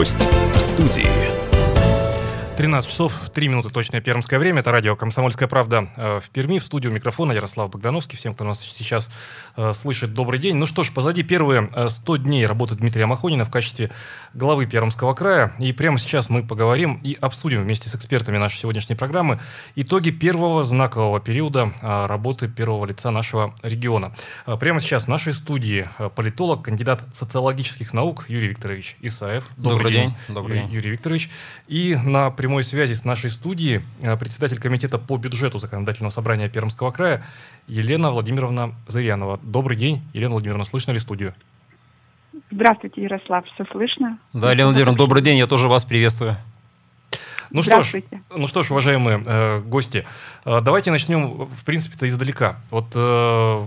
Гость в студии. 13 часов 3 минуты точное пермское время. Это радио «Комсомольская правда» э, в Перми. В студию микрофона Ярослав Богдановский. Всем, кто нас сейчас э, слышит, добрый день. Ну что ж, позади первые 100 э, дней работы Дмитрия Махонина в качестве главы Пермского края. И прямо сейчас мы поговорим и обсудим вместе с экспертами нашей сегодняшней программы итоги первого знакового периода работы первого лица нашего региона. Прямо сейчас в нашей студии политолог, кандидат социологических наук Юрий Викторович Исаев. Добрый, добрый день. день. Добрый Юрий, день. Юрий Викторович. И на прямой прямой связи с нашей студией э, председатель комитета по бюджету законодательного собрания Пермского края Елена Владимировна Зырянова. Добрый день, Елена Владимировна, слышно ли студию? Здравствуйте, Ярослав, все слышно? Да, Елена Владимировна, добрый день, я тоже вас приветствую. Ну что ж, ну что ж, уважаемые э, гости, э, давайте начнем, в принципе-то, издалека. Вот э,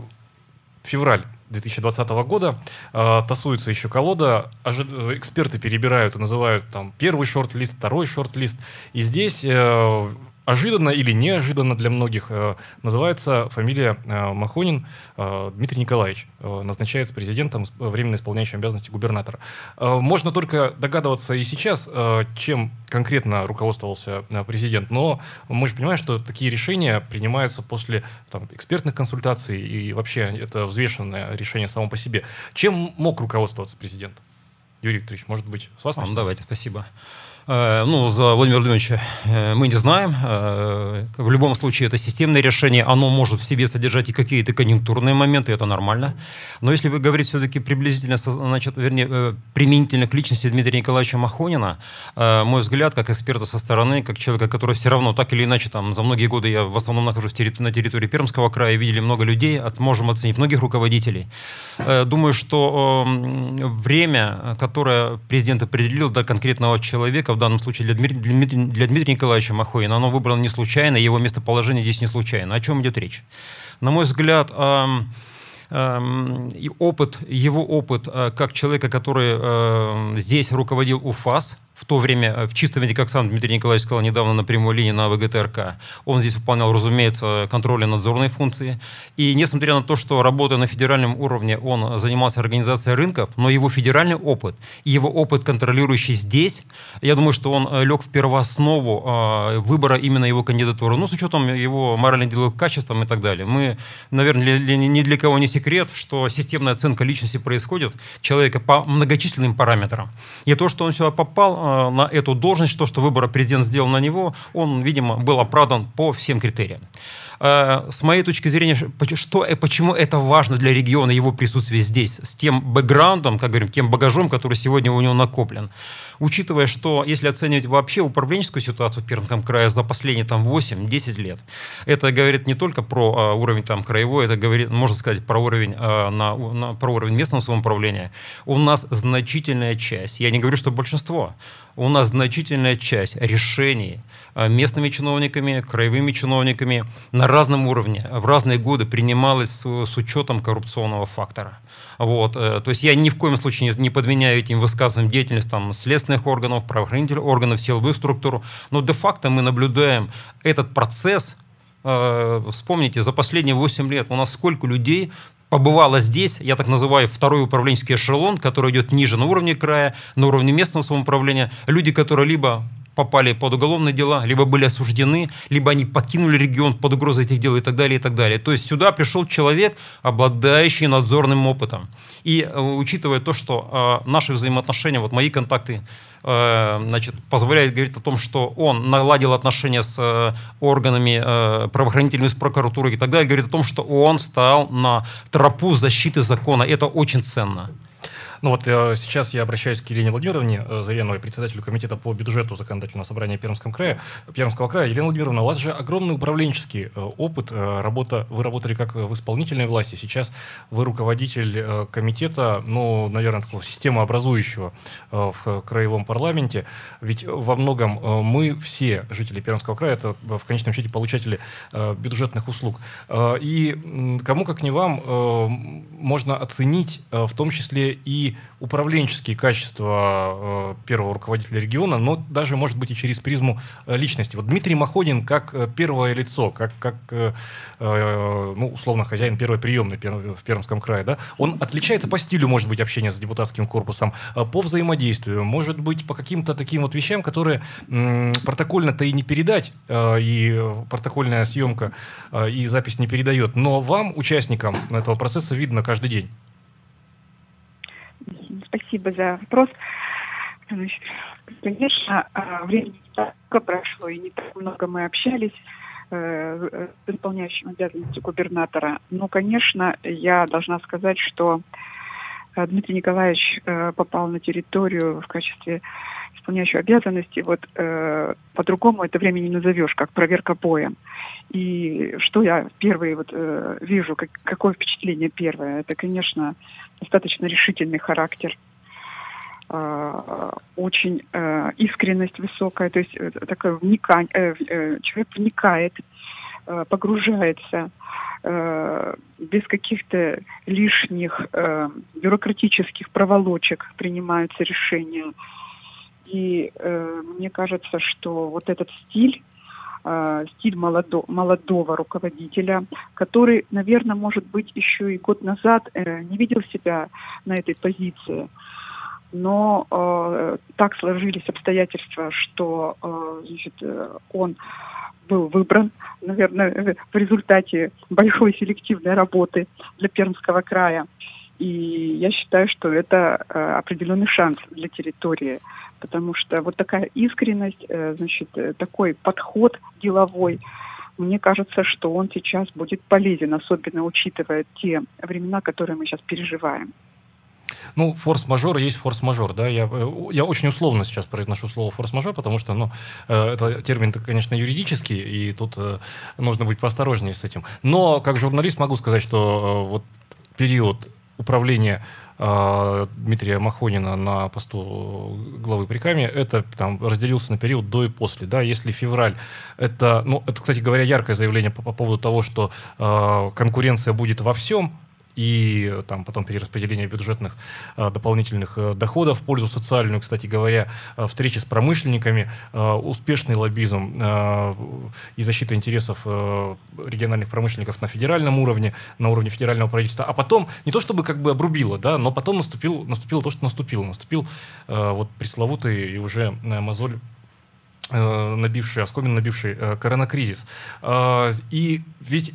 февраль 2020 года. Э, тасуется еще колода. Ожи... Эксперты перебирают и называют там первый шорт-лист, второй шорт-лист. И здесь э, ожиданно или неожиданно для многих э, называется фамилия э, Махонин э, Дмитрий Николаевич. Назначается президентом, временно исполняющим обязанности губернатора. Можно только догадываться и сейчас, чем конкретно руководствовался президент, но мы же понимаем, что такие решения принимаются после там, экспертных консультаций и вообще это взвешенное решение само по себе. Чем мог руководствоваться президент? Юрий Викторович, может быть, с вас начнем? Давайте, спасибо. Ну, за Владимира Владимировича э, мы не знаем. Э, в любом случае, это системное решение. Оно может в себе содержать и какие-то конъюнктурные моменты, это нормально. Но если вы говорите все-таки приблизительно, значит, вернее, применительно к личности Дмитрия Николаевича Махонина, мой взгляд, как эксперта со стороны, как человека, который все равно так или иначе, там, за многие годы я в основном нахожусь на территории Пермского края, видели много людей, можем оценить многих руководителей. Думаю, что время, которое президент определил для конкретного человека, в данном случае для Дмитрия, для Дмитрия, Николаевича Махоина, оно выбрано не случайно, его местоположение здесь не случайно. О чем идет речь? На мой взгляд, и опыт, его опыт э, как человека, который э, здесь руководил УФАС, в то время э, в чистом виде, как сам Дмитрий Николаевич сказал недавно на прямой линии на ВГТРК, он здесь выполнял, разумеется, контрольно-надзорные функции. И несмотря на то, что работая на федеральном уровне, он занимался организацией рынков, но его федеральный опыт и его опыт, контролирующий здесь, я думаю, что он э, лег в первооснову э, выбора именно его кандидатуры, ну, с учетом его морально-деловых качеств и так далее. Мы, наверное, ни для кого не секрет, что системная оценка личности происходит человека по многочисленным параметрам. И то, что он сюда попал, на эту должность, то, что выбор президент сделал на него, он, видимо, был оправдан по всем критериям. Э, с моей точки зрения, что, э, почему это важно для региона, его присутствие здесь, с тем бэкграундом, как говорим, тем багажом, который сегодня у него накоплен учитывая, что если оценивать вообще управленческую ситуацию в Пермском крае за последние там 8-10 лет, это говорит не только про а, уровень там краевой, это говорит, можно сказать, про уровень, а, на, на, про уровень местного самоуправления. У нас значительная часть, я не говорю, что большинство, у нас значительная часть решений а, местными чиновниками, краевыми чиновниками на разном уровне в разные годы принималась с, с учетом коррупционного фактора. Вот. Э, то есть я ни в коем случае не, не подменяю этим высказыванием деятельность там, следственных органов, правоохранительных органов, силовую структуру. Но де-факто мы наблюдаем этот процесс. Э, вспомните, за последние 8 лет у нас сколько людей побывало здесь, я так называю второй управленческий эшелон, который идет ниже на уровне края, на уровне местного самоуправления. Люди, которые либо попали под уголовные дела, либо были осуждены, либо они покинули регион под угрозой этих дел и так далее, и так далее. То есть сюда пришел человек, обладающий надзорным опытом. И э, учитывая то, что э, наши взаимоотношения, вот мои контакты, э, значит, позволяют говорить о том, что он наладил отношения с э, органами э, правоохранительными, с прокуратурой и так далее, говорит о том, что он стал на тропу защиты закона. Это очень ценно. Ну вот э, сейчас я обращаюсь к Елене Владимировне э, Зареновой, председателю комитета по бюджету законодательного собрания Пермского края. Пермского края. Елена Владимировна, у вас же огромный управленческий э, опыт. Работа, вы работали как в исполнительной власти, сейчас вы руководитель комитета, ну, наверное, такого системообразующего в краевом парламенте. Ведь во многом мы все, жители Пермского края, это в конечном счете получатели бюджетных услуг. И кому как не вам, можно оценить в том числе и управленческие качества первого руководителя региона, но даже, может быть, и через призму личности. Вот Дмитрий Маходин как первое лицо, как, как ну, условно, хозяин первой приемной в Пермском крае, да, он отличается по стилю, может быть, общения с депутатским корпусом, по взаимодействию, может быть, по каким-то таким вот вещам, которые протокольно-то и не передать, и протокольная съемка и запись не передает, но вам, участникам этого процесса, видно каждый день. Спасибо за вопрос. Значит, конечно, а, времени так прошло, и не так много мы общались э, с исполняющим обязанности губернатора. Но, конечно, я должна сказать, что э, Дмитрий Николаевич э, попал на территорию в качестве исполняющего обязанности, вот э, по-другому это время не назовешь, как проверка боем. И что я первый вот э, вижу, как, какое впечатление первое, это, конечно, достаточно решительный характер, э, очень э, искренность высокая, то есть э, такое вникание, э, э, человек вникает, погружается без каких-то лишних бюрократических проволочек принимаются решения. И э, мне кажется, что вот этот стиль, э, стиль молодо, молодого руководителя, который, наверное, может быть, еще и год назад э, не видел себя на этой позиции, но э, так сложились обстоятельства, что э, значит, э, он был выбран, наверное, в результате большой селективной работы для Пермского края. И я считаю, что это э, определенный шанс для территории потому что вот такая искренность, э, значит, э, такой подход деловой, мне кажется, что он сейчас будет полезен, особенно учитывая те времена, которые мы сейчас переживаем. Ну, форс-мажор есть форс-мажор, да. Я, э, я очень условно сейчас произношу слово форс-мажор, потому что, ну, это термин, конечно, юридический, и тут нужно быть поосторожнее с этим. Но, как журналист, могу сказать, что вот период управления Дмитрия Махонина на посту главы Прикамья, это там разделился на период до и после. Да? Если февраль, это, ну, это, кстати говоря, яркое заявление по, по поводу того, что э, конкуренция будет во всем, и там потом перераспределение бюджетных э, дополнительных э, доходов в пользу социальную, кстати говоря, э, встречи с промышленниками, успешный лоббизм и защита интересов региональных промышленников на федеральном уровне, на уровне федерального правительства, а потом не то чтобы как бы обрубило, да, но потом наступил, наступило то, что наступило, наступил вот пресловутый и уже мозоль набивший, оскомин набивший коронакризис. И ведь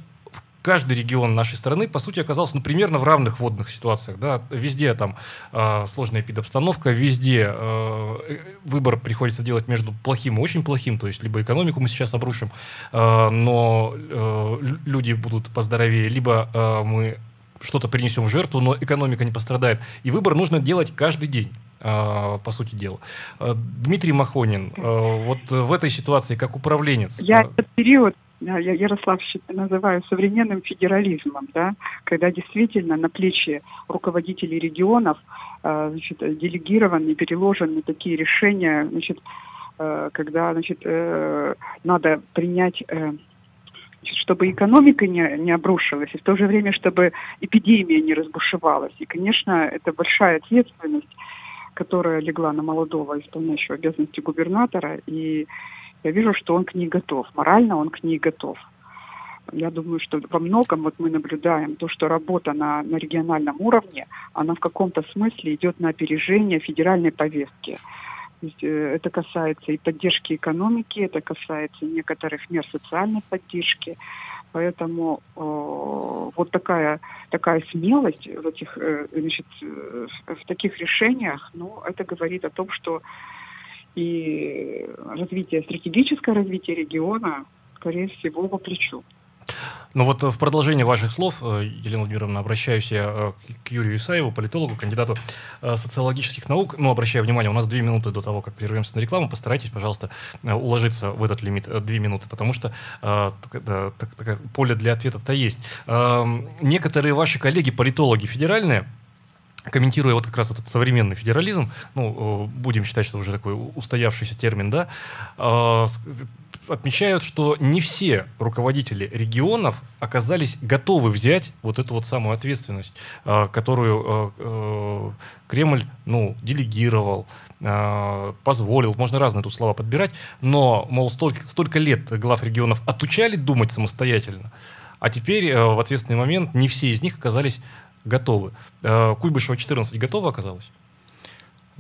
каждый регион нашей страны, по сути, оказался ну, примерно в равных водных ситуациях. Да? Везде там э, сложная эпидобстановка, везде э, выбор приходится делать между плохим и очень плохим, то есть либо экономику мы сейчас обрушим, э, но э, люди будут поздоровее, либо э, мы что-то принесем в жертву, но экономика не пострадает. И выбор нужно делать каждый день по сути дела. Дмитрий Махонин, вот в этой ситуации как управленец... Я этот период я Ярослав называю современным федерализмом, да, когда действительно на плечи руководителей регионов э, значит, делегированы, переложены такие решения, значит, э, когда значит, э, надо принять чтобы экономика не, не обрушилась, и в то же время, чтобы эпидемия не разбушевалась. И, конечно, это большая ответственность, которая легла на молодого исполняющего обязанности губернатора. И я вижу, что он к ней готов. Морально он к ней готов. Я думаю, что во многом вот мы наблюдаем то, что работа на, на региональном уровне, она в каком-то смысле идет на опережение федеральной повестки. Э, это касается и поддержки экономики, это касается некоторых мер социальной поддержки. Поэтому э, вот такая, такая смелость в, этих, э, значит, э, в таких решениях, ну, это говорит о том, что и развитие, стратегическое развитие региона, скорее всего, по плечу. Ну вот в продолжение ваших слов, э, Елена Владимировна, обращаюсь я э, к Юрию Исаеву, политологу, кандидату э, социологических наук. Ну, обращаю внимание, у нас две минуты до того, как прервемся на рекламу. Постарайтесь, пожалуйста, уложиться в этот лимит две минуты, потому что да, так, так, поле для ответа-то есть. Некоторые ваши коллеги, политологи федеральные, комментируя вот как раз вот этот современный федерализм, ну, будем считать, что уже такой устоявшийся термин, да, отмечают, что не все руководители регионов оказались готовы взять вот эту вот самую ответственность, э, которую э, Кремль ну, делегировал, позволил, можно разные тут слова подбирать, но, мол, столько, столько лет глав регионов отучали думать самостоятельно, а теперь в ответственный момент не все из них оказались готовы. Куйбышева 14 готова оказалась?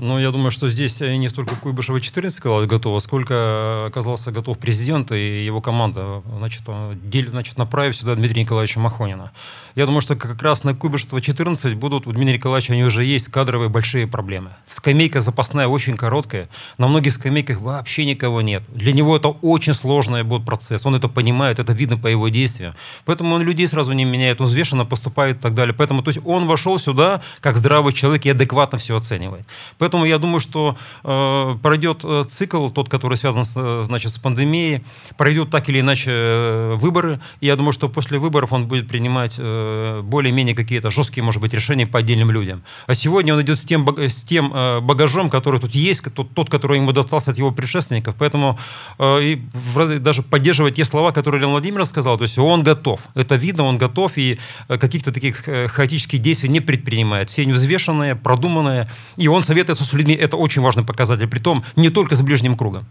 Ну, я думаю, что здесь не столько Куйбышева 14 оказалась готова, сколько оказался готов президент и его команда, значит, дель, значит направив сюда Дмитрия Николаевича Махонина. Я думаю, что как раз на Куйбышева 14 будут у Дмитрия Николаевича, они уже есть кадровые большие проблемы. Скамейка запасная очень короткая, на многих скамейках вообще никого нет. Для него это очень сложный будет процесс, он это понимает, это видно по его действиям. Поэтому он людей сразу не меняет, он взвешенно поступает и так далее. Поэтому, то есть он вошел сюда как здравый человек и адекватно все оценивает. Поэтому я думаю, что э, пройдет э, цикл, тот, который связан с, э, значит, с пандемией, пройдет так или иначе э, выборы. И я думаю, что после выборов он будет принимать э, более-менее какие-то жесткие, может быть, решения по отдельным людям. А сегодня он идет с тем, с тем э, багажом, который тут есть, тот, тот, который ему достался от его предшественников. Поэтому э, и в, даже поддерживать те слова, которые Леонид Владимирович сказал, то есть он готов. Это видно, он готов, и каких-то таких хаотических действий не предпринимает. Все они взвешенные, продуманные, и он советуется с людьми это очень важный показатель, при том не только с ближним кругом.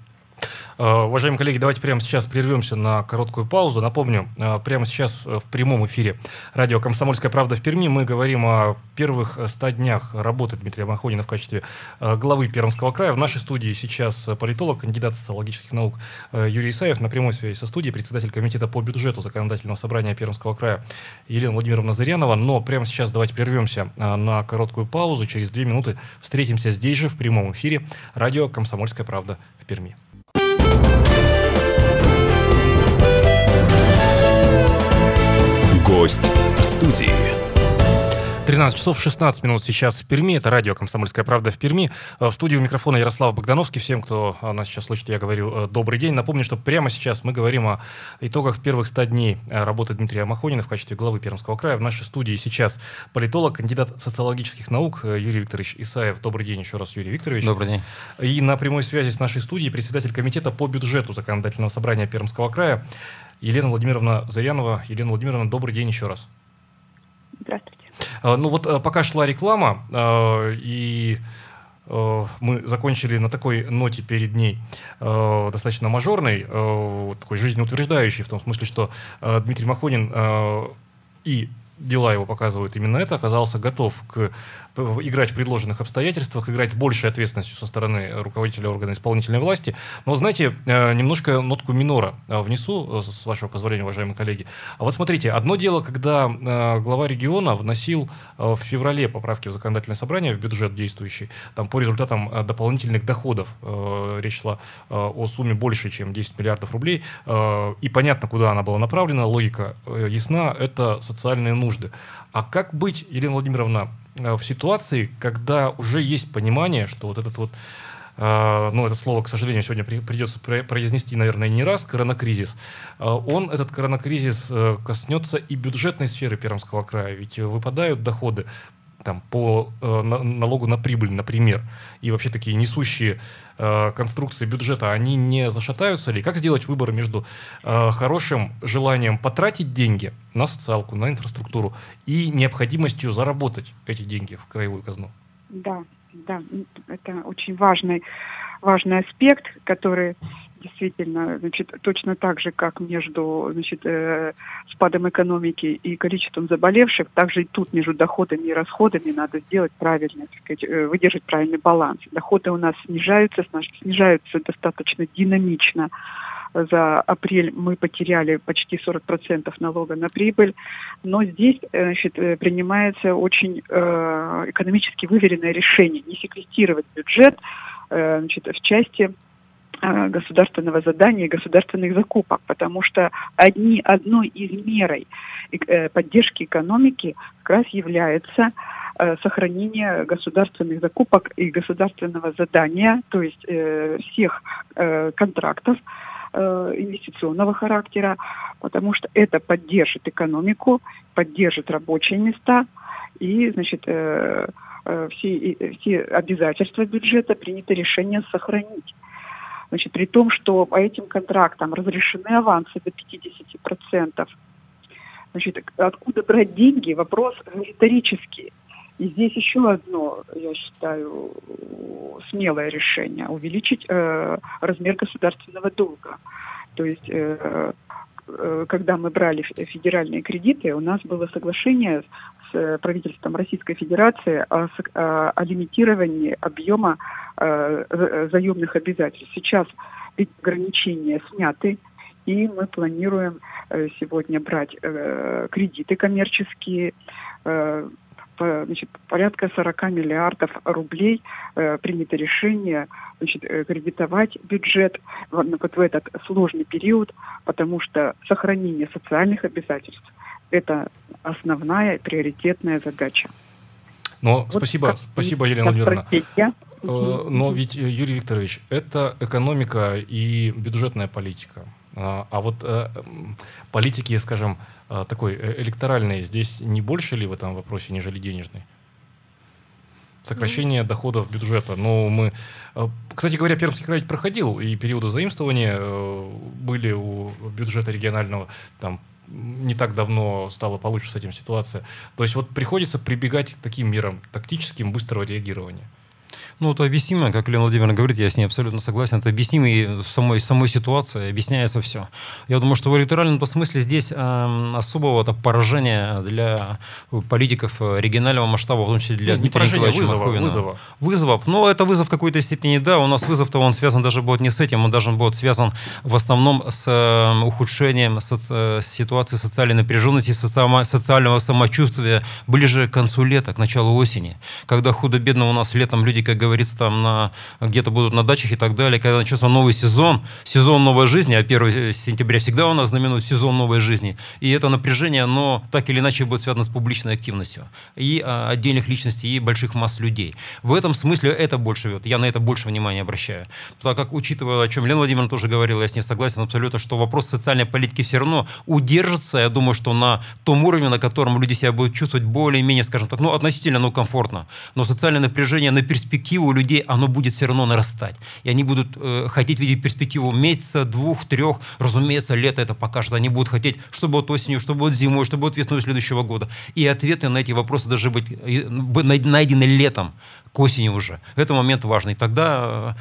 Э, уважаемые коллеги, давайте прямо сейчас прервемся на короткую паузу. Напомню, э, прямо сейчас в прямом эфире радио «Комсомольская правда» в Перми мы говорим о первых 100 днях работы Дмитрия Махонина в качестве э, главы Пермского края. В нашей студии сейчас политолог, кандидат социологических наук Юрий Исаев, на прямой связи со студией, председатель комитета по бюджету законодательного собрания Пермского края Елена Владимировна Зырянова. Но прямо сейчас давайте прервемся на короткую паузу. Через две минуты встретимся здесь же в прямом эфире радио «Комсомольская правда» в Перми. Гость в студии. 13 часов 16 минут сейчас в Перми. Это радио «Комсомольская правда» в Перми. Э, в студии у микрофона Ярослав Богдановский. Всем, кто э, нас сейчас слышит, я говорю э, добрый день. Напомню, что прямо сейчас мы говорим о итогах первых 100 дней работы Дмитрия Махонина в качестве главы Пермского края. В нашей студии сейчас политолог, кандидат социологических наук Юрий Викторович Исаев. Добрый день еще раз, Юрий Викторович. Добрый день. И на прямой связи с нашей студией председатель комитета по бюджету законодательного собрания Пермского края Елена Владимировна Зарянова. Елена Владимировна, добрый день еще раз. Здравствуйте. А, ну вот э, пока шла реклама, э, и э, мы закончили на такой ноте перед ней, достаточно мажорной, такой жизнеутверждающей, в том смысле, что Дмитрий Махонин и дела его показывают именно это, оказался готов к играть в предложенных обстоятельствах, играть с большей ответственностью со стороны руководителя органа исполнительной власти. Но, знаете, э, немножко нотку минора э, внесу, э, с вашего позволения, уважаемые коллеги. А вот смотрите, одно дело, когда глава региона вносил в феврале поправки в законодательное собрание, в бюджет действующий, там по результатам дополнительных доходов речь шла о сумме больше, чем 10 миллиардов рублей, и понятно, куда она была направлена, логика ясна, это социальные нужды. А как быть, Елена Владимировна, Э, в ситуации, когда уже есть понимание, что вот этот вот Uh, ну, это слово, к сожалению, сегодня при, придется произнести, наверное, не раз, коронакризис, uh, он, этот коронакризис, коснется и бюджетной сферы Пермского края, ведь выпадают доходы там, по э, налогу на прибыль, например, и вообще такие несущие э, конструкции бюджета, они не зашатаются ли? Как сделать выбор между э, хорошим желанием потратить деньги на социалку, на инфраструктуру и необходимостью заработать эти деньги в краевую казну? Да, да, это очень важный, важный аспект, который действительно, значит, точно так же, как между значит, э, спадом экономики и количеством заболевших, также и тут между доходами и расходами надо сделать правильно, сказать, э, выдержать правильный баланс. Доходы у нас снижаются, снижаются достаточно динамично. За апрель мы потеряли почти 40% налога на прибыль, но здесь э, значит, э, принимается очень экономически выверенное решение не секретировать бюджет значит, в части государственного задания и государственных закупок, потому что одни, одной из мерой э, поддержки экономики как раз является э, сохранение государственных закупок и государственного задания, то есть всех контрактов инвестиционного характера, потому что это поддержит экономику, поддержит рабочие места и, значит, все, все обязательства бюджета принято решение сохранить. Значит, при том, что по этим контрактам разрешены авансы до 50%. Значит, откуда брать деньги? Вопрос риторический. И здесь еще одно, я считаю, смелое решение – увеличить э, размер государственного долга. То есть, э, э, когда мы брали федеральные кредиты, у нас было соглашение с правительством Российской Федерации о, о, о лимитировании объема э, заемных обязательств. Сейчас эти ограничения сняты, и мы планируем э, сегодня брать э, кредиты коммерческие, э, значит, порядка 40 миллиардов рублей э, принято решение значит, э, кредитовать бюджет в, вот в этот сложный период, потому что сохранение социальных обязательств – это основная приоритетная задача. Но вот спасибо, спасибо, Елена Владимировна. Э, но ведь, Юрий Викторович, это экономика и бюджетная политика. А, а вот э, политики, скажем, э, такой э, электоральной, здесь не больше ли в этом вопросе, нежели денежной? Сокращение mm доходов бюджета. Ну, мы, кстати говоря, Пермский край проходил, и периоды заимствования были у бюджета регионального, там не так давно стала получше с этим ситуация. То есть вот приходится прибегать к таким мерам тактическим быстрого реагирования. Ну, это объяснимо, как Лена Владимировна говорит, я с ней абсолютно согласен. Это объяснимо и самой, самой ситуации, объясняется все. Я думаю, что в электоральном смысле здесь э, особого -то поражения для политиков регионального масштаба, в том числе для Нет, Дмитрия Николаевича вызова, Маховина. Вызова. Вызова. Ну, это вызов в какой-то степени, да. У нас вызов-то он связан даже будет не с этим, он даже будет связан в основном с э, ухудшением соци- ситуации социальной напряженности, соци- социального самочувствия ближе к концу лета, к началу осени, когда худо-бедно у нас летом люди, как говорится, там на, где-то будут на дачах и так далее, когда начнется новый сезон, сезон новой жизни, а 1 сентября всегда у нас знаменует сезон новой жизни, и это напряжение, оно так или иначе будет связано с публичной активностью и а, отдельных личностей, и больших масс людей. В этом смысле это больше, вот, я на это больше внимания обращаю. Так как, учитывая, о чем Лена Владимировна тоже говорила, я с ней согласен абсолютно, что вопрос социальной политики все равно удержится, я думаю, что на том уровне, на котором люди себя будут чувствовать более-менее, скажем так, ну, относительно, ну, комфортно. Но социальное напряжение на перспективу перспектива у людей, оно будет все равно нарастать. И они будут э, хотеть видеть перспективу месяца, двух, трех. Разумеется, лето это покажет. Они будут хотеть, что будет осенью, что будет зимой, что будет весной следующего года. И ответы на эти вопросы должны быть найдены летом, к осени уже. Это момент важный. Тогда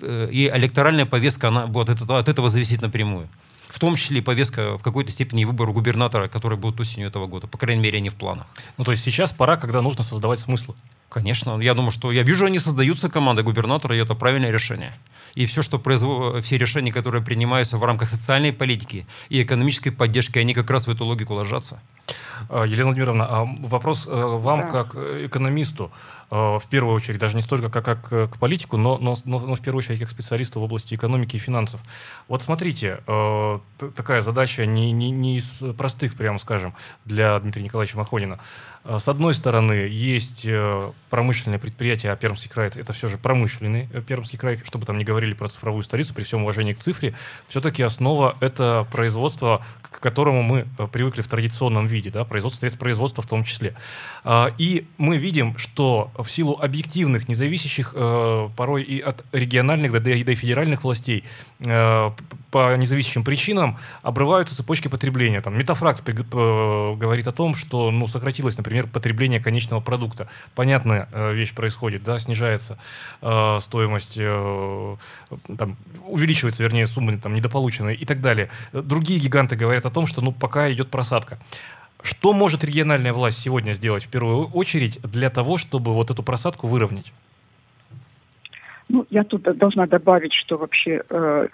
э, и электоральная повестка она будет от этого, от этого зависеть напрямую в том числе и повестка в какой-то степени выбора губернатора, который будет осенью этого года. По крайней мере, не в планах. Ну, то есть сейчас пора, когда нужно создавать смыслы. Конечно. Я думаю, что я вижу, они создаются команды губернатора, и это правильное решение. И все, что производ... все решения, которые принимаются в рамках социальной политики и экономической поддержки, они как раз в эту логику ложатся. А, Елена Владимировна, а вопрос э, вам да. как экономисту, э, в первую очередь, даже не столько как, как к политику, но, но, но, но в первую очередь как специалисту в области экономики и финансов. Вот смотрите, э, такая задача не, не, не из простых, прямо скажем, для Дмитрия Николаевича Махонина. С одной стороны, есть промышленные предприятия, а Пермский край – это все же промышленный Пермский край, чтобы там не говорили про цифровую столицу, при всем уважении к цифре, все-таки основа – это производство, которому мы привыкли в традиционном виде, да, производства, средств производства в том числе. А, и мы видим, что в силу объективных, независящих э, порой и от региональных, да и до федеральных властей, э, по независящим причинам обрываются цепочки потребления. Там, Метафракс э, говорит о том, что ну, сократилось, например, потребление конечного продукта. Понятная вещь происходит, да, снижается стоимость, там, увеличивается, вернее, сумма там, недополученная и так далее. Другие гиганты говорят о том, что ну, пока идет просадка. Что может региональная власть сегодня сделать в первую очередь для того, чтобы вот эту просадку выровнять? Ну, я тут должна добавить, что вообще э,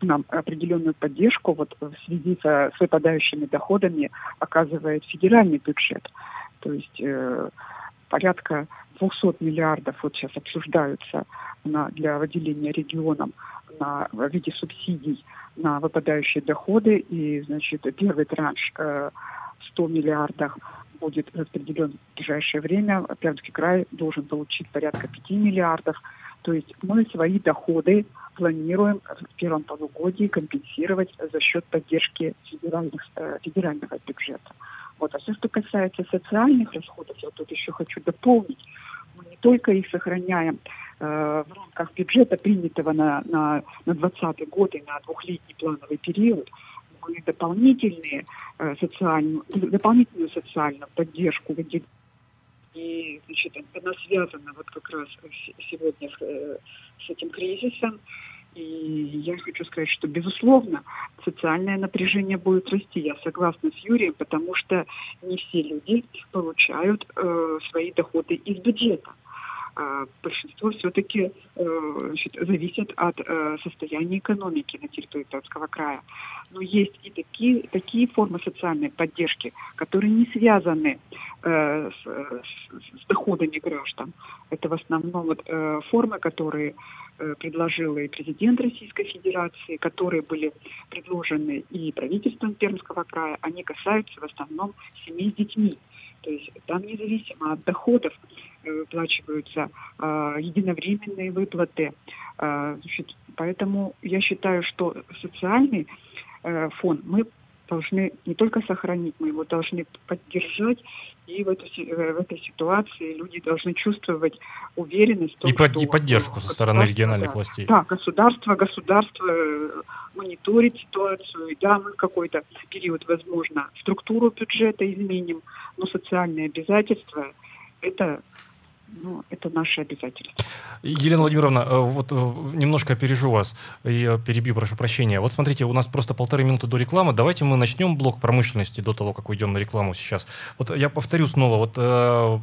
нам определенную поддержку вот в связи со, с выпадающими доходами оказывает федеральный бюджет. То есть э, порядка 200 миллиардов вот сейчас обсуждаются на, для выделения регионам на, в виде субсидий на выпадающие доходы. И, значит, первый транш э, 100 миллиардах будет распределен в ближайшее время. Пермский край должен получить порядка 5 миллиардов. То есть мы свои доходы планируем в первом полугодии компенсировать за счет поддержки федеральных, э, федерального бюджета. Вот. А все, что касается социальных расходов, я тут еще хочу дополнить, мы не только их сохраняем в рамках бюджета, принятого на, на, на 2020 год и на двухлетний плановый период, мы дополнительные социальную, дополнительную социальную поддержку выделили и значит, она связана вот как раз сегодня с, с этим кризисом. И я хочу сказать, что, безусловно, социальное напряжение будет расти. Я согласна с Юрием, потому что не все люди получают э, свои доходы из бюджета. А большинство все-таки э, зависит от э, состояния экономики на территории Пермского края. Но есть и такие, такие формы социальной поддержки, которые не связаны э, с, с, с доходами граждан. Это в основном вот, формы, которые предложила и президент Российской Федерации, которые были предложены и правительством Пермского края, они касаются в основном семей с детьми. То есть там независимо от доходов выплачиваются э, единовременные выплаты. Э, значит, поэтому я считаю, что социальный э, фон мы должны не только сохранить, мы его должны поддержать. И в, эту, э, в этой ситуации люди должны чувствовать уверенность. Том, и, под, и поддержку со стороны региональных да, властей. Да, государство, государство э, мониторит ситуацию. Да, мы какой-то период, возможно, структуру бюджета изменим, но социальные обязательства – это ну, это наше обязательство. Елена Владимировна, э, вот э, немножко опережу вас и перебью, прошу прощения. Вот смотрите, у нас просто полторы минуты до рекламы. Давайте мы начнем блок промышленности до того, как уйдем на рекламу сейчас. Вот я повторю снова, вот э,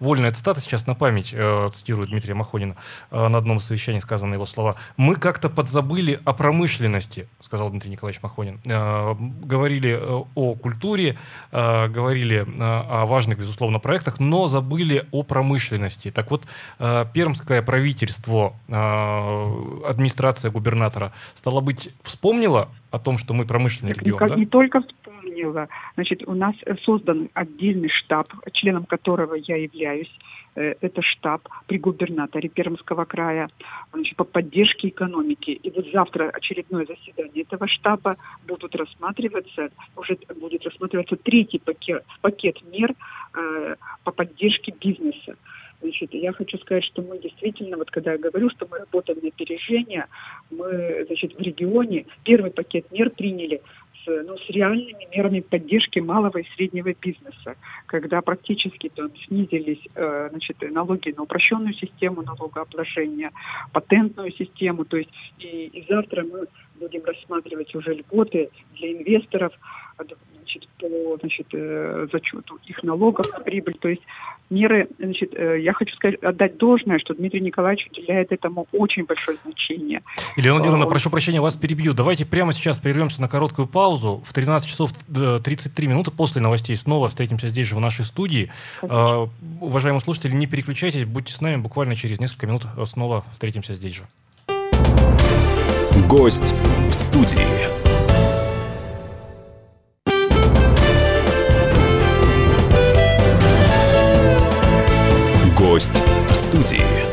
вольная цитата сейчас на память, э, цитирую Дмитрия Махонина, э, на одном из совещаний сказаны его слова. «Мы как-то подзабыли о промышленности», сказал Дмитрий Николаевич Махонин. Э, говорили э, о культуре, э, говорили э, о важных, безусловно, проектах, но забыли о промышленности промышленности. Так вот, э, пермское правительство, э, администрация губернатора, стало быть, вспомнила о том, что мы промышленный регион, не, да? не только вспомнила. Значит, у нас создан отдельный штаб, членом которого я являюсь. Э, это штаб при губернаторе Пермского края значит, по поддержке экономики. И вот завтра очередное заседание этого штаба будут рассматриваться, уже будет рассматриваться третий пакет, пакет мер э, по поддержке бизнеса. Значит, я хочу сказать, что мы действительно, вот когда я говорю, что мы работаем на опережение, мы, значит, в регионе первый пакет мер приняли с, ну, с реальными мерами поддержки малого и среднего бизнеса, когда практически там снизились э, значит, налоги на упрощенную систему налогообложения, патентную систему, то есть и, и завтра мы будем рассматривать уже льготы для инвесторов, значит, по значит, э, зачету их налогов на прибыль. То есть меры, значит, э, я хочу сказать, отдать должное, что Дмитрий Николаевич уделяет этому очень большое значение. Елена Владимировна, а, прошу прощения, вас перебью. Давайте прямо сейчас прервемся на короткую паузу. В 13 часов 33 э, минуты после новостей снова встретимся здесь же в нашей студии. Конечно. Уважаемые слушатели, не переключайтесь, будьте с нами. Буквально через несколько минут снова встретимся здесь же. Гость в студии. Гость в студии.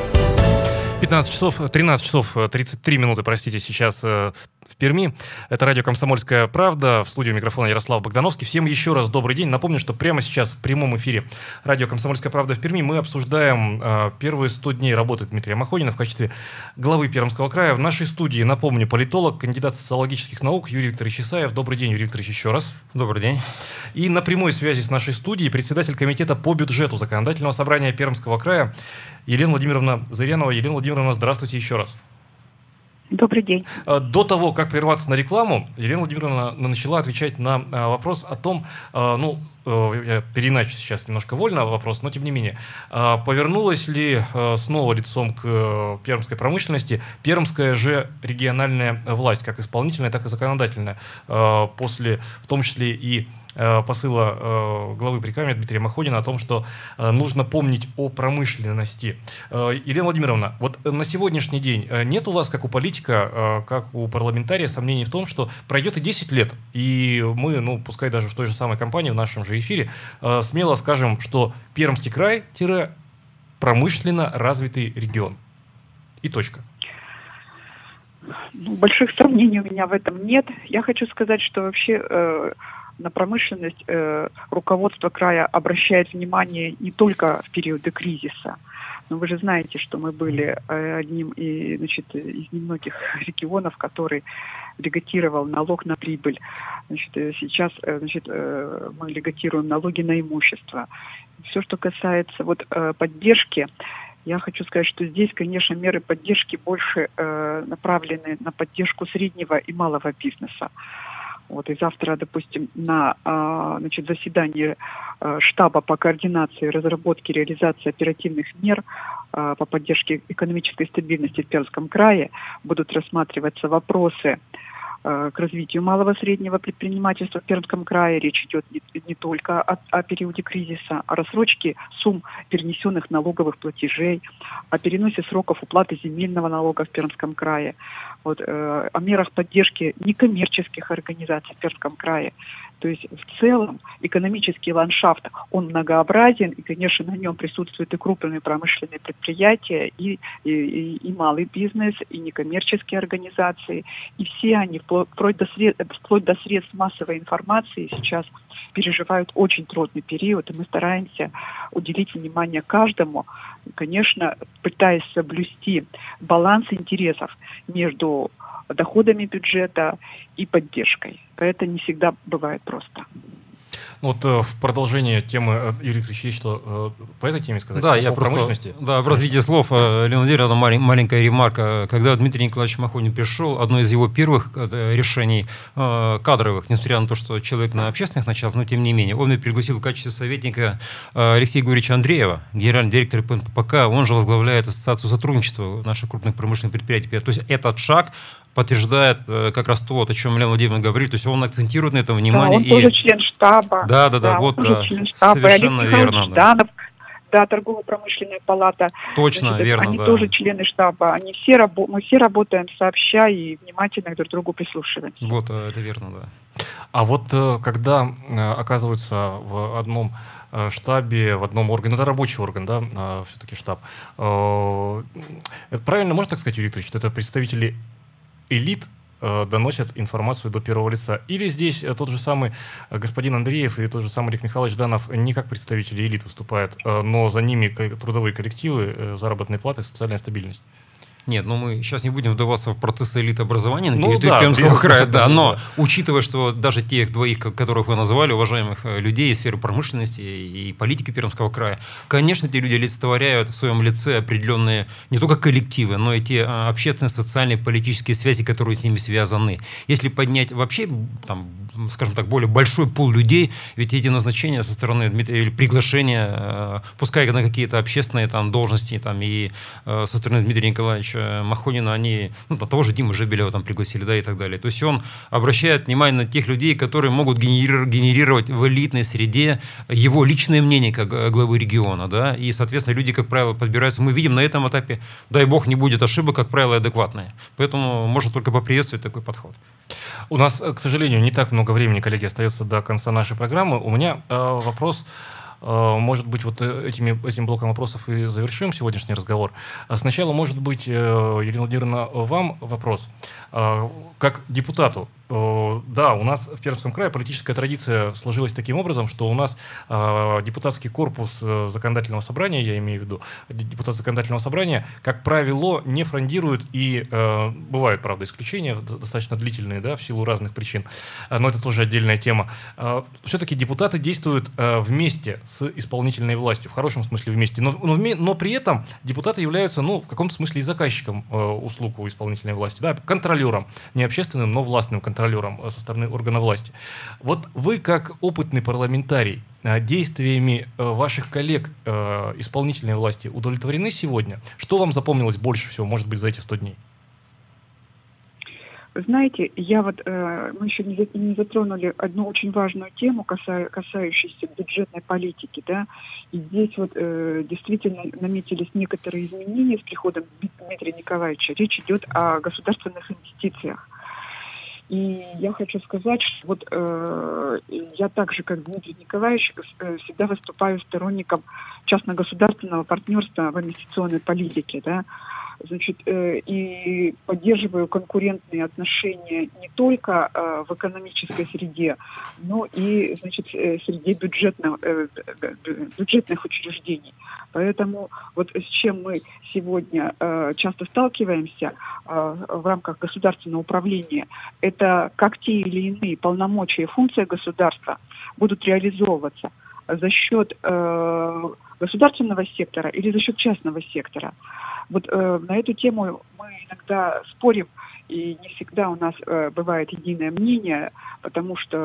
15 часов, 13 часов 33 минуты, простите, сейчас э, в Перми. Это радио «Комсомольская правда». В студию микрофона Ярослав Богдановский. Всем еще раз добрый день. Напомню, что прямо сейчас в прямом эфире радио «Комсомольская правда» в Перми мы обсуждаем э, первые 100 дней работы Дмитрия Махонина в качестве главы Пермского края. В нашей студии, напомню, политолог, кандидат социологических наук Юрий Викторович Исаев. Добрый день, Юрий Викторович, еще раз. Добрый день. И на прямой связи с нашей студией председатель комитета по бюджету Законодательного собрания Пермского края Елена Владимировна Зырянова. Елена Владимировна, здравствуйте еще раз. Добрый день. Э, до того, как прерваться на рекламу, Елена Владимировна начала отвечать на э, вопрос о том, э, ну, я переиначу сейчас немножко вольно вопрос, но тем не менее, повернулась ли снова лицом к пермской промышленности пермская же региональная власть, как исполнительная, так и законодательная, после, в том числе и Э, посыла э, главы прикамья Дмитрия Махонина о том, что э, нужно помнить о промышленности. Елена Владимировна, вот на сегодняшний день нет у вас, как у политика, как у парламентария, сомнений в том, что пройдет и 10 лет, и мы, ну, пускай даже в той же самой компании, в нашем же эфире, смело скажем, что Пермский край-промышленно развитый регион. И точка. Ну, больших сомнений у меня в этом нет. Я хочу сказать, что вообще э, на промышленность э, руководство края обращает внимание не только в периоды кризиса, Но вы же знаете, что мы были э, одним и, значит, из немногих регионов, который легатировал налог на прибыль. Значит, э, сейчас значит, мы легатируем налоги на имущество. Все, что касается вот, поддержки, я хочу сказать, что здесь, конечно, меры поддержки больше направлены на поддержку среднего и малого бизнеса. Вот, и завтра, допустим, на а, значит, заседании а, штаба по координации разработки и реализации оперативных мер а, по поддержке экономической стабильности в Пермском крае будут рассматриваться вопросы к развитию малого среднего предпринимательства в Пермском крае. Речь идет не, не только о, о периоде кризиса, о рассрочке сумм перенесенных налоговых платежей, о переносе сроков уплаты земельного налога в Пермском крае, вот, э, о мерах поддержки некоммерческих организаций в Пермском крае. То есть в целом экономический ландшафт, он многообразен, и, конечно, на нем присутствуют и крупные промышленные предприятия, и, и, и малый бизнес, и некоммерческие организации. И все они, вплоть до, сред, вплоть до средств массовой информации, сейчас переживают очень трудный период, и мы стараемся уделить внимание каждому, конечно, пытаясь соблюсти баланс интересов между доходами бюджета и поддержкой. Это не всегда бывает просто. Ну, вот э, в продолжение темы, э, Юрий Викторович, есть что э, по этой теме сказать? Да, я просто, промышленности? Да, в развитии слов Леонид Ильич, одна маленькая ремарка. Когда Дмитрий Николаевич Махонин пришел, одно из его первых решений кадровых, несмотря на то, что человек на общественных началах, но тем не менее, он меня пригласил в качестве советника Алексея Гурьевича Андреева, генеральный директор ПНПК, он же возглавляет ассоциацию сотрудничества наших крупных промышленных предприятий. То есть этот шаг подтверждает как раз то, о чем Лена Владимировна говорит. То есть он акцентирует на этом внимание. Да, он и... тоже член штаба. Да, да, да, да вот да, совершенно Алексей верно. Да. да, торгово-промышленная палата. Точно, Значит, верно, Они да. тоже члены штаба. Они все рабо- мы все работаем сообща и внимательно друг к другу прислушиваемся. Вот, э, это верно, да. А вот э, когда оказываются в одном штабе, в одном органе, ну, это рабочий орган, да, все-таки штаб. Это правильно, можно так сказать, Юрий Викторович, что это представители элит э, доносят информацию до первого лица. Или здесь э, тот же самый э, господин Андреев и тот же самый Олег Михайлович Данов не как представители элит выступают, но за ними трудовые коллективы, заработные платы, социальная стабильность. Нет, ну мы сейчас не будем вдаваться в процессы элит-образования на ну территории да, Пермского края, да, но учитывая, что даже тех двоих, которых вы назвали, уважаемых э, людей из сферы промышленности и политики Пермского края, конечно, эти люди олицетворяют в своем лице определенные не только коллективы, но и те а, общественные, социальные, политические связи, которые с ними связаны. Если поднять вообще, там, скажем так, более большой пул людей, ведь эти назначения со стороны Дмитрия, или приглашения, э, пускай на какие-то общественные там должности, там, и э, со стороны Дмитрия Николаевича Ивановича Махонина, они, ну, того же Диму Жебелева там пригласили, да, и так далее. То есть он обращает внимание на тех людей, которые могут генерировать в элитной среде его личное мнение как э, главы региона, да, и, соответственно, люди, как правило, подбираются. Мы видим на этом этапе, дай бог, не будет ошибок, как правило, адекватные. Поэтому можно только поприветствовать такой подход. У нас, к сожалению, не так много времени, коллеги, остается до конца нашей программы. У меня э, вопрос Э, может быть, вот э, этими, этим блоком вопросов и завершим сегодняшний разговор. А сначала, может быть, э, Елена Владимировна, вам вопрос. Как депутату, Э, да, у нас в Пермском крае политическая традиция сложилась таким образом, что у нас э, депутатский корпус э, законодательного собрания, я имею в виду, депутат законодательного собрания, как правило, не фрондирует и э, бывают, правда, исключения, достаточно длительные, да, в силу разных причин, э, но это тоже отдельная тема. Э, все-таки депутаты действуют э, вместе с исполнительной властью, в хорошем смысле вместе, но, но, но при этом депутаты являются, ну, в каком-то смысле и заказчиком э, услуг у исполнительной власти, да, контролером, не общественным, но властным контролером контролером э, со стороны органа власти. Вот вы, как опытный парламентарий, э, действиями э, ваших коллег исполнительной власти удовлетворены сегодня? Что вам запомнилось больше всего, может быть, за эти 100 дней? знаете, я вот э, мы еще не, затронули одну очень важную тему, каса, касающуюся бюджетной политики, да. И здесь вот э, действительно наметились некоторые изменения с приходом Дмитрия Николаевича. Речь идет о государственных инвестициях. И я хочу сказать, что вот э, я так же, как Дмитрий Николаевич, э, всегда выступаю сторонником частно-государственного партнерства в инвестиционной политике, да, значит, э, и поддерживаю конкурентные отношения не только э, в экономической среде, но и, значит, э, среди бюджетных, бюджетных учреждений. Поэтому вот с чем мы сегодня часто сталкиваемся в рамках государственного управления, это как те или иные полномочия и функции государства будут реализовываться за счет государственного сектора или за счет частного сектора. Вот э, на эту тему мы иногда спорим, и не всегда у нас э, бывает единое мнение, потому что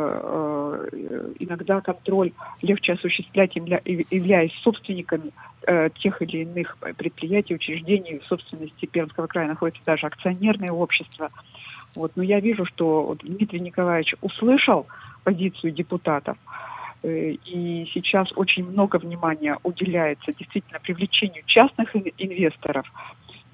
э, иногда контроль легче осуществлять, явля, являясь собственниками э, тех или иных предприятий, учреждений собственности Пермского края находятся даже акционерные общества. Вот. Но я вижу, что Дмитрий Николаевич услышал позицию депутатов, и сейчас очень много внимания уделяется действительно привлечению частных инвесторов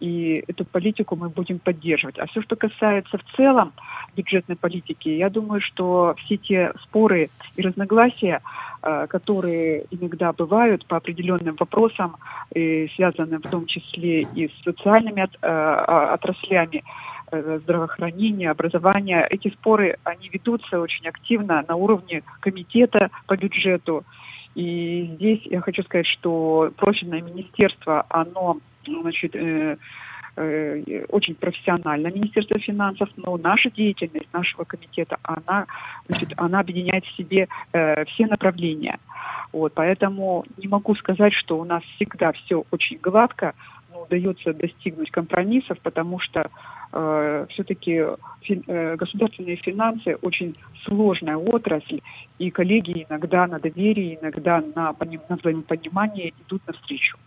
и эту политику мы будем поддерживать. А все, что касается в целом бюджетной политики, я думаю, что все те споры и разногласия, э, которые иногда бывают по определенным вопросам, связанным в том числе и с социальными э, а, отраслями, э, здравоохранения, образования. Эти споры, они ведутся очень активно на уровне комитета по бюджету. И здесь я хочу сказать, что профильное министерство, оно значит, э, э, очень профессионально Министерство финансов, но наша деятельность нашего комитета, она, значит, она объединяет в себе э, все направления. Вот, поэтому не могу сказать, что у нас всегда все очень гладко, но удается достигнуть компромиссов, потому что э, все-таки фин, э, государственные финансы очень сложная отрасль, и коллеги иногда на доверии, иногда на, поним, на взаимопонимании идут навстречу.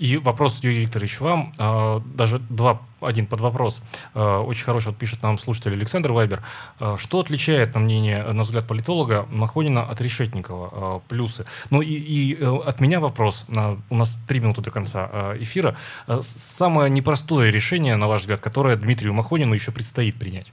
И вопрос, Юрий Викторович, вам а, даже два, один под вопрос. А, очень хороший вот пишет нам слушатель Александр Вайбер. А, что отличает, на мнение, на взгляд политолога, Махонина от Решетникова? Плюсы. Ну и, и э, от меня вопрос. У нас три минуты до конца эфира. Самое непростое решение, на ваш взгляд, которое Дмитрию Махонину еще предстоит принять?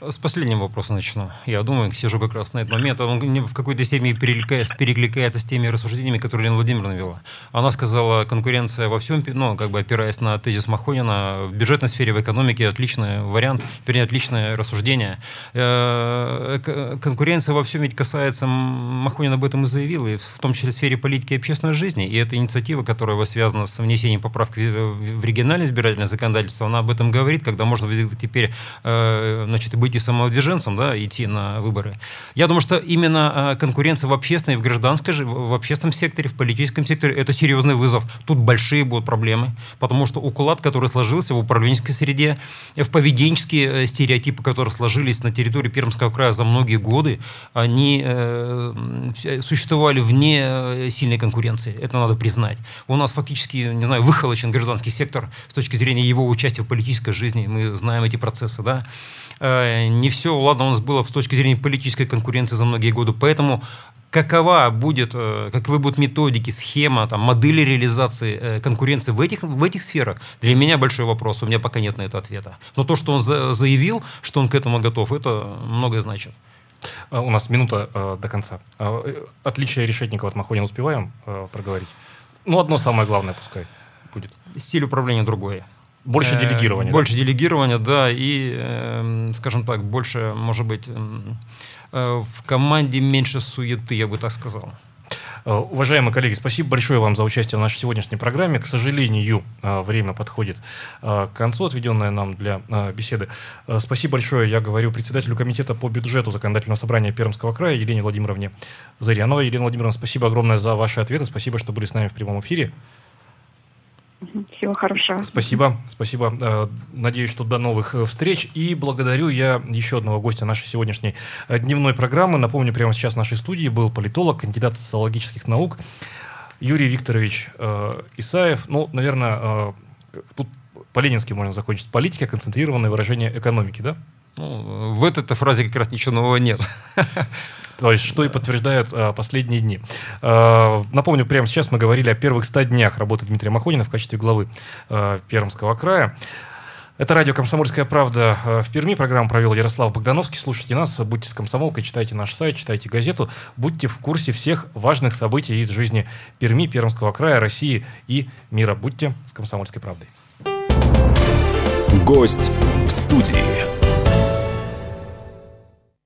С последнего вопроса начну. Я думаю, сижу как раз на этот момент. Он в какой-то степени перекликается, перекликается с теми рассуждениями, которые Лена Владимировна вела. Она сказала, конкуренция во всем, ну, как бы опираясь на тезис Махонина, в бюджетной сфере, в экономике отличный вариант, вернее, отличное рассуждение. Э, конкуренция во всем ведь касается, Махонин об этом и заявил, и в том числе в сфере политики и общественной жизни. И эта инициатива, которая связана с внесением поправок в региональное избирательное законодательство, она об этом говорит, когда можно теперь э, значит, быть быть и самовыдвиженцем, да, идти на выборы. Я думаю, что именно а, конкуренция в общественной, в гражданской, в общественном секторе, в политическом секторе – это серьезный вызов. Тут большие будут проблемы, потому что уклад, который сложился в управленческой среде, в поведенческие э, стереотипы, которые сложились на территории Пермского края за многие годы, они э, существовали вне э, сильной конкуренции. Это надо признать. У нас фактически, не знаю, выхолочен гражданский сектор с точки зрения его участия в политической жизни. Мы знаем эти процессы, да. Э, не все, ладно, у нас было с точки зрения политической конкуренции за многие годы, поэтому какова будет, э, каковы будут методики, схема, там, модели реализации э, конкуренции в этих, в этих сферах, для меня большой вопрос, у меня пока нет на это ответа. Но то, что он заявил, что он к этому готов, это многое значит. А, у нас минута э, до конца. А, отличие Решетникова от Махонина успеваем э, проговорить? Ну, одно самое главное пускай будет. Стиль управления другой. Больше э, делегирования. Больше да? делегирования, да, и, э, скажем так, больше, может быть, э, в команде меньше суеты, я бы так сказал. Уважаемые коллеги, спасибо большое вам за участие в нашей сегодняшней программе. К сожалению, время подходит к концу, отведенное нам для беседы. Спасибо большое, я говорю, председателю комитета по бюджету Законодательного собрания Пермского края Елене Владимировне Заряновой. Елена Владимировна, спасибо огромное за ваши ответы. Спасибо, что были с нами в прямом эфире. Всего хорошего. Спасибо, спасибо. Э, надеюсь, что до новых э, встреч. И благодарю я еще одного гостя нашей сегодняшней э, дневной программы. Напомню, прямо сейчас в нашей студии был политолог, кандидат социологических наук Юрий Викторович Исаев. Ну, наверное, тут по-ленински можно закончить. Политика, концентрированное выражение экономики, да? Ну, в этой фразе как раз ничего нового нет. То есть, что и подтверждают а, последние дни. А, напомню, прямо сейчас мы говорили о первых 100 днях работы Дмитрия Махонина в качестве главы а, Пермского края. Это радио «Комсомольская правда» в Перми. Программу провел Ярослав Богдановский. Слушайте нас, будьте с комсомолкой, читайте наш сайт, читайте газету. Будьте в курсе всех важных событий из жизни Перми, Пермского края, России и мира. Будьте с «Комсомольской правдой». Гость в студии.